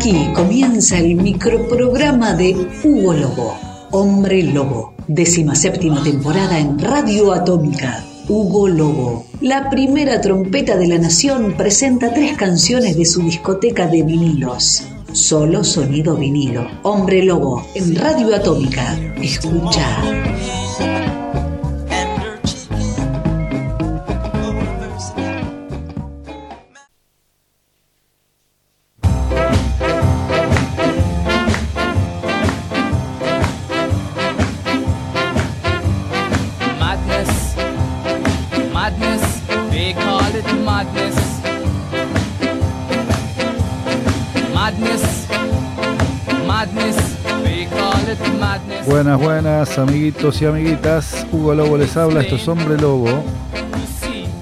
Aquí comienza el microprograma de Hugo Lobo, Hombre Lobo, décima séptima temporada en Radio Atómica. Hugo Lobo, la primera trompeta de la nación, presenta tres canciones de su discoteca de vinilos. Solo sonido vinilo. Hombre Lobo, en Radio Atómica. Escucha. Buenas, buenas, amiguitos y amiguitas. Hugo Lobo les habla, esto es Hombre Lobo,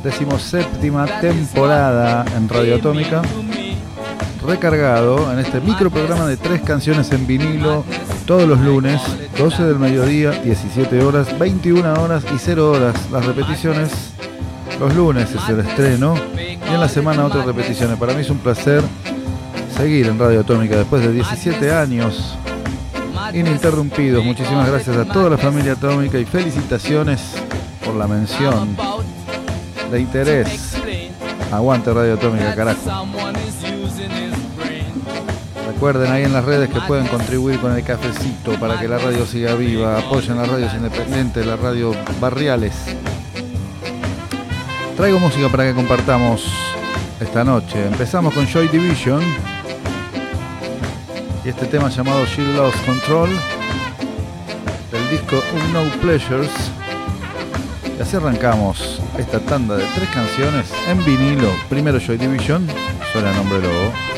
decimoséptima temporada en Radio Atómica, recargado en este microprograma de tres canciones en vinilo todos los lunes, 12 del mediodía, 17 horas, 21 horas y 0 horas las repeticiones. Los lunes es el estreno y en la semana otras repeticiones. Para mí es un placer seguir en Radio Atómica después de 17 años ininterrumpidos. Muchísimas gracias a toda la familia atómica y felicitaciones por la mención de interés. Aguante Radio Atómica, carajo. Recuerden ahí en las redes que pueden contribuir con el cafecito para que la radio siga viva. Apoyen las radios independientes, las radios barriales. Traigo música para que compartamos esta noche. Empezamos con Joy Division este tema llamado She Lost Control del disco Unknown Pleasures. Y así arrancamos esta tanda de tres canciones en vinilo. Primero Joy Division, suena nombre lobo.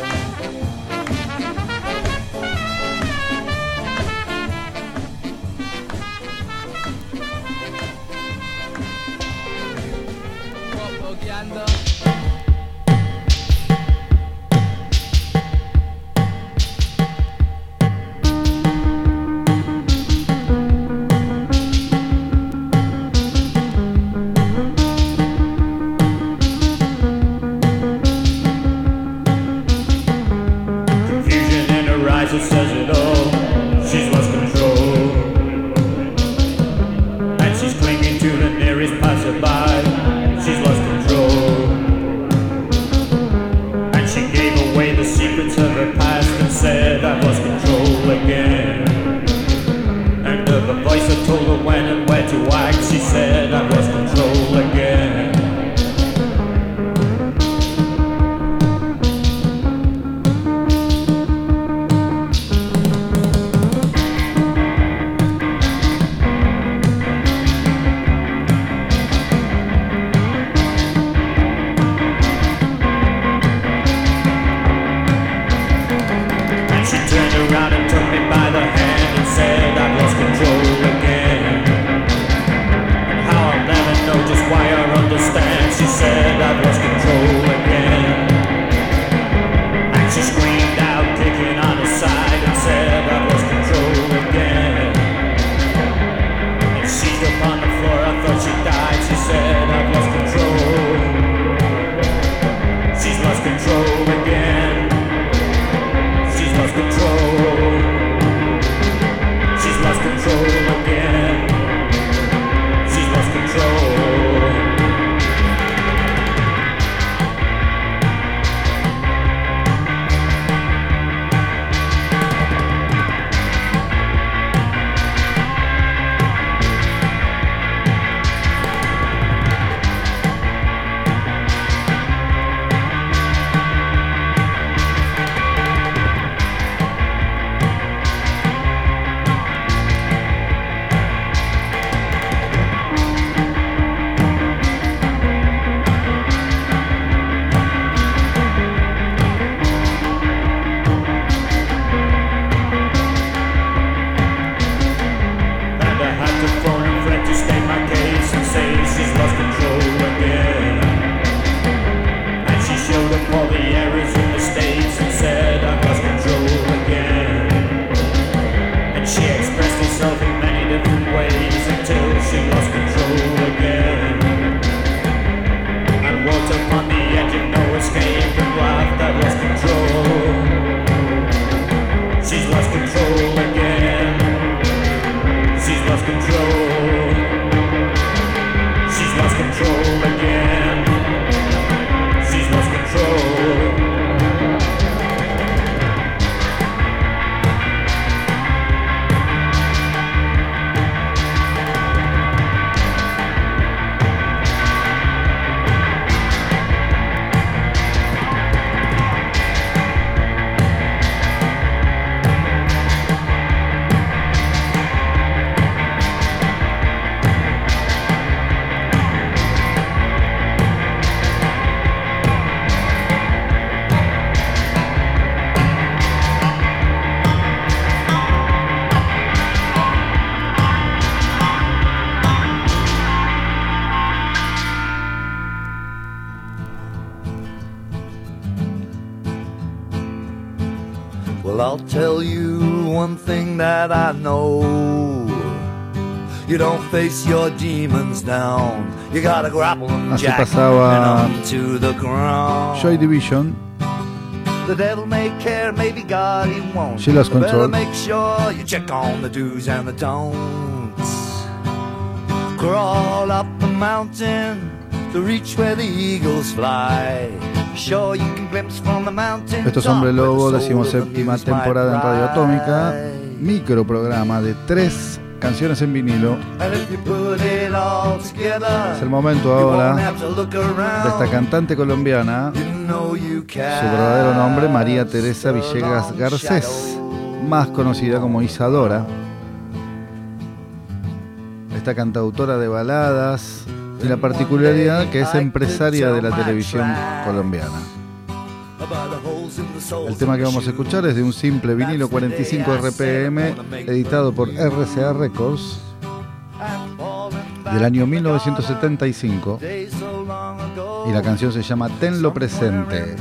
Well, I'll tell you one thing that I know. You don't face your demons down. You gotta grapple them, Así jack, pasaba and onto the ground. Joy Division, The devil may care, maybe God he won't. She lost control. make sure you check on the do's and the don'ts. Crawl up a mountain to reach where the eagles fly. Esto es Hombre Lobo, decimoséptima temporada en Radio Atómica, micro programa de tres canciones en vinilo. Es el momento ahora de esta cantante colombiana, su verdadero nombre María Teresa Villegas Garcés, más conocida como Isadora. Esta cantautora de baladas y la particularidad que es empresaria de la televisión colombiana. El tema que vamos a escuchar es de un simple vinilo 45 RPM editado por RCA Records del año 1975 y la canción se llama Tenlo Presente.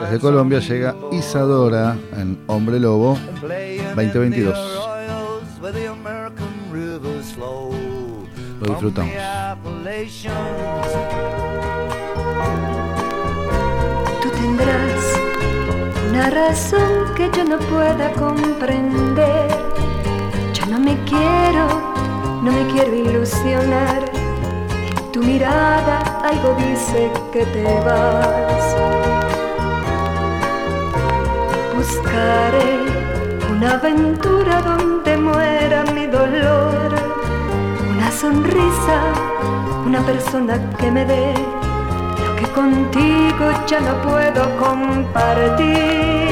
Desde Colombia llega Isadora en Hombre Lobo 2022. Lo disfrutamos. Tú tendrás una razón que yo no pueda comprender. Yo no me quiero, no me quiero ilusionar. En tu mirada algo dice que te vas. Buscaré una aventura donde sonrisa, una persona que me dé lo que contigo ya no puedo compartir.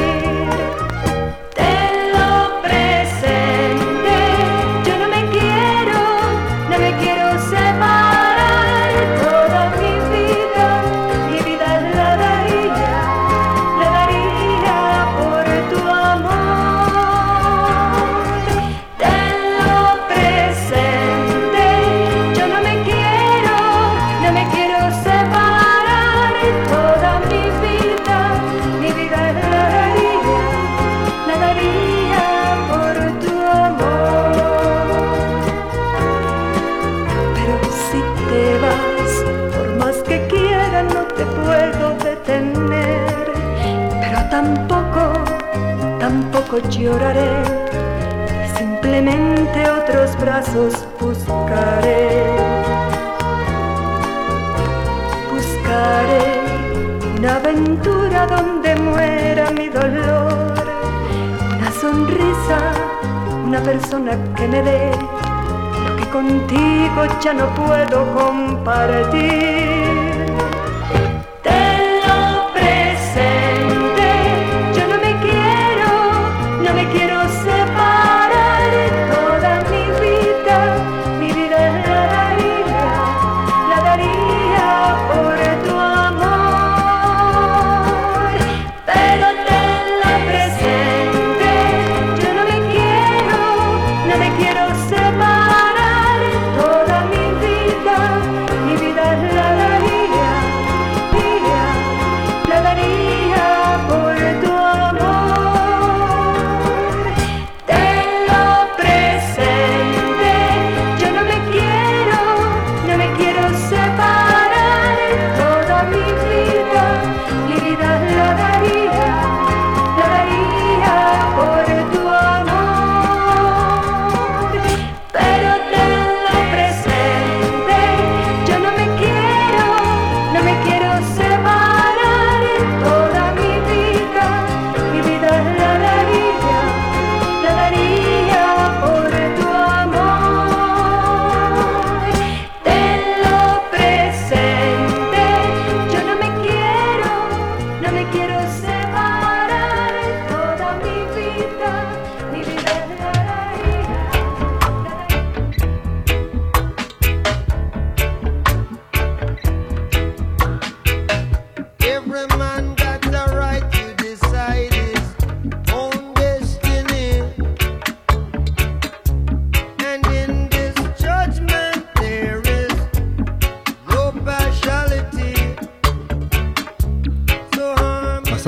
Tampoco lloraré simplemente otros brazos buscaré. Buscaré una aventura donde muera mi dolor, una sonrisa, una persona que me dé lo que contigo ya no puedo compartir.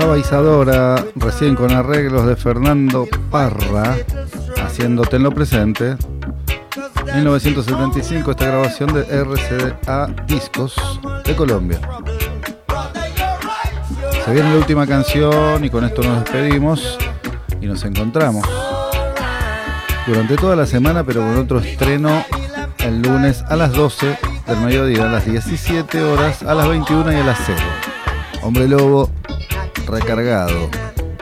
Saba Isadora, recién con arreglos de Fernando Parra, haciendo Tenlo Presente. 1975 esta grabación de RCA Discos de Colombia. Se viene la última canción y con esto nos despedimos y nos encontramos durante toda la semana pero con otro estreno el lunes a las 12 del mediodía, a las 17 horas, a las 21 y a las 0. Hombre Lobo recargado.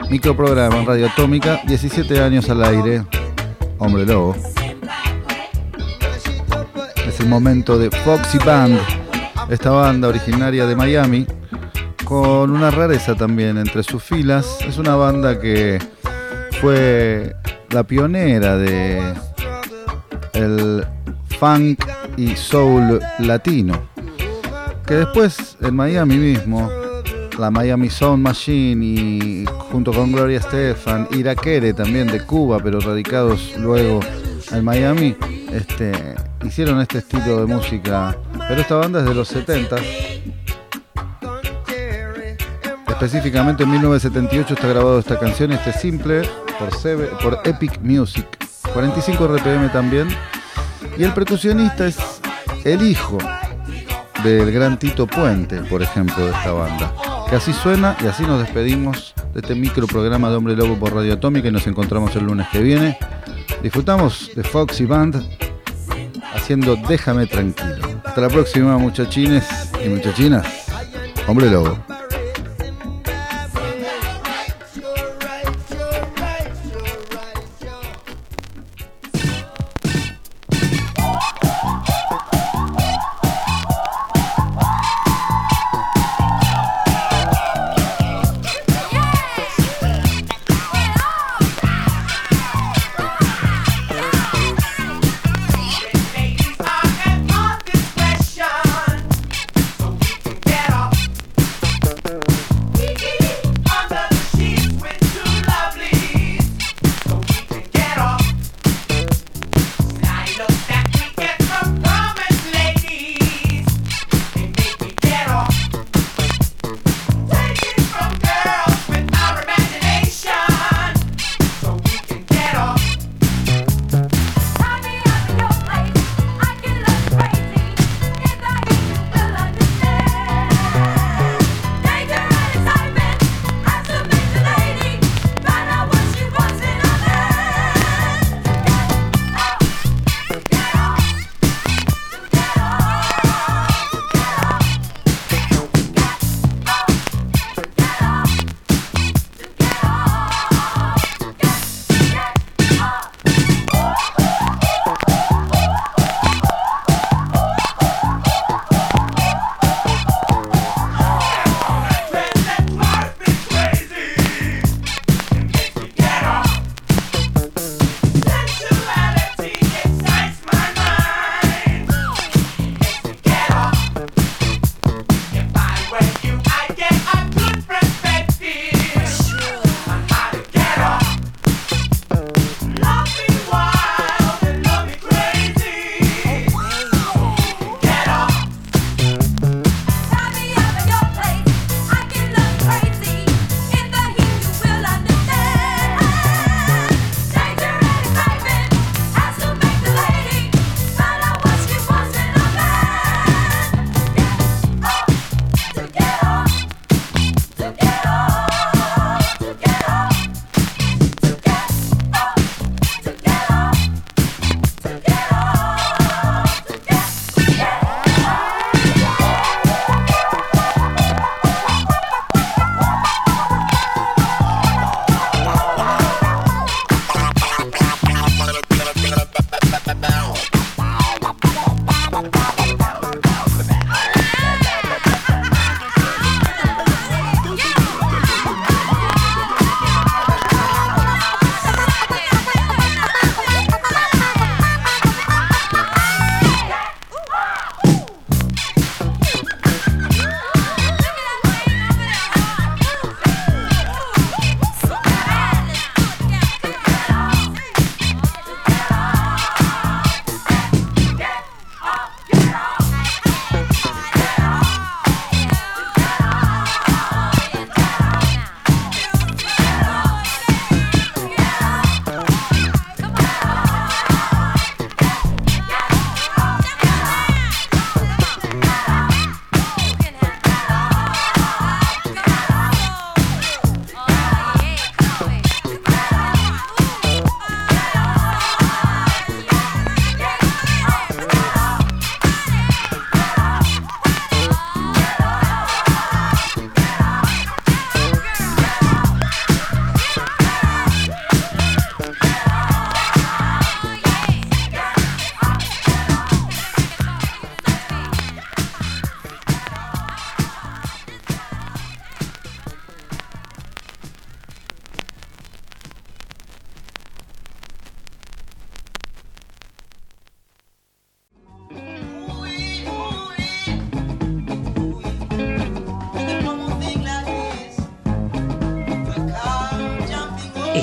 Microprograma en Radio Atómica, 17 años al aire. Hombre Lobo. Es el momento de Foxy Band, esta banda originaria de Miami, con una rareza también entre sus filas. Es una banda que fue la pionera de el funk y soul latino. Que después en Miami mismo, la Miami Sound Machine y junto con Gloria Estefan, Irakere también de Cuba, pero radicados luego en Miami, este, hicieron este estilo de música. Pero esta banda es de los 70. Específicamente en 1978 está grabado esta canción, este simple, por Epic Music. 45 RPM también. Y el percusionista es el hijo del gran Tito Puente, por ejemplo, de esta banda. Que así suena y así nos despedimos de este micro programa de Hombre Lobo por Radio Atómica y nos encontramos el lunes que viene. Disfrutamos de Foxy Band haciendo Déjame tranquilo. Hasta la próxima, muchachines y muchachinas. Hombre Lobo.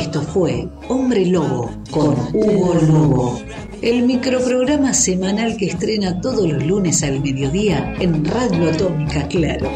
Esto fue Hombre Lobo con Hugo Lobo, el microprograma semanal que estrena todos los lunes al mediodía en Radio Atómica Claro.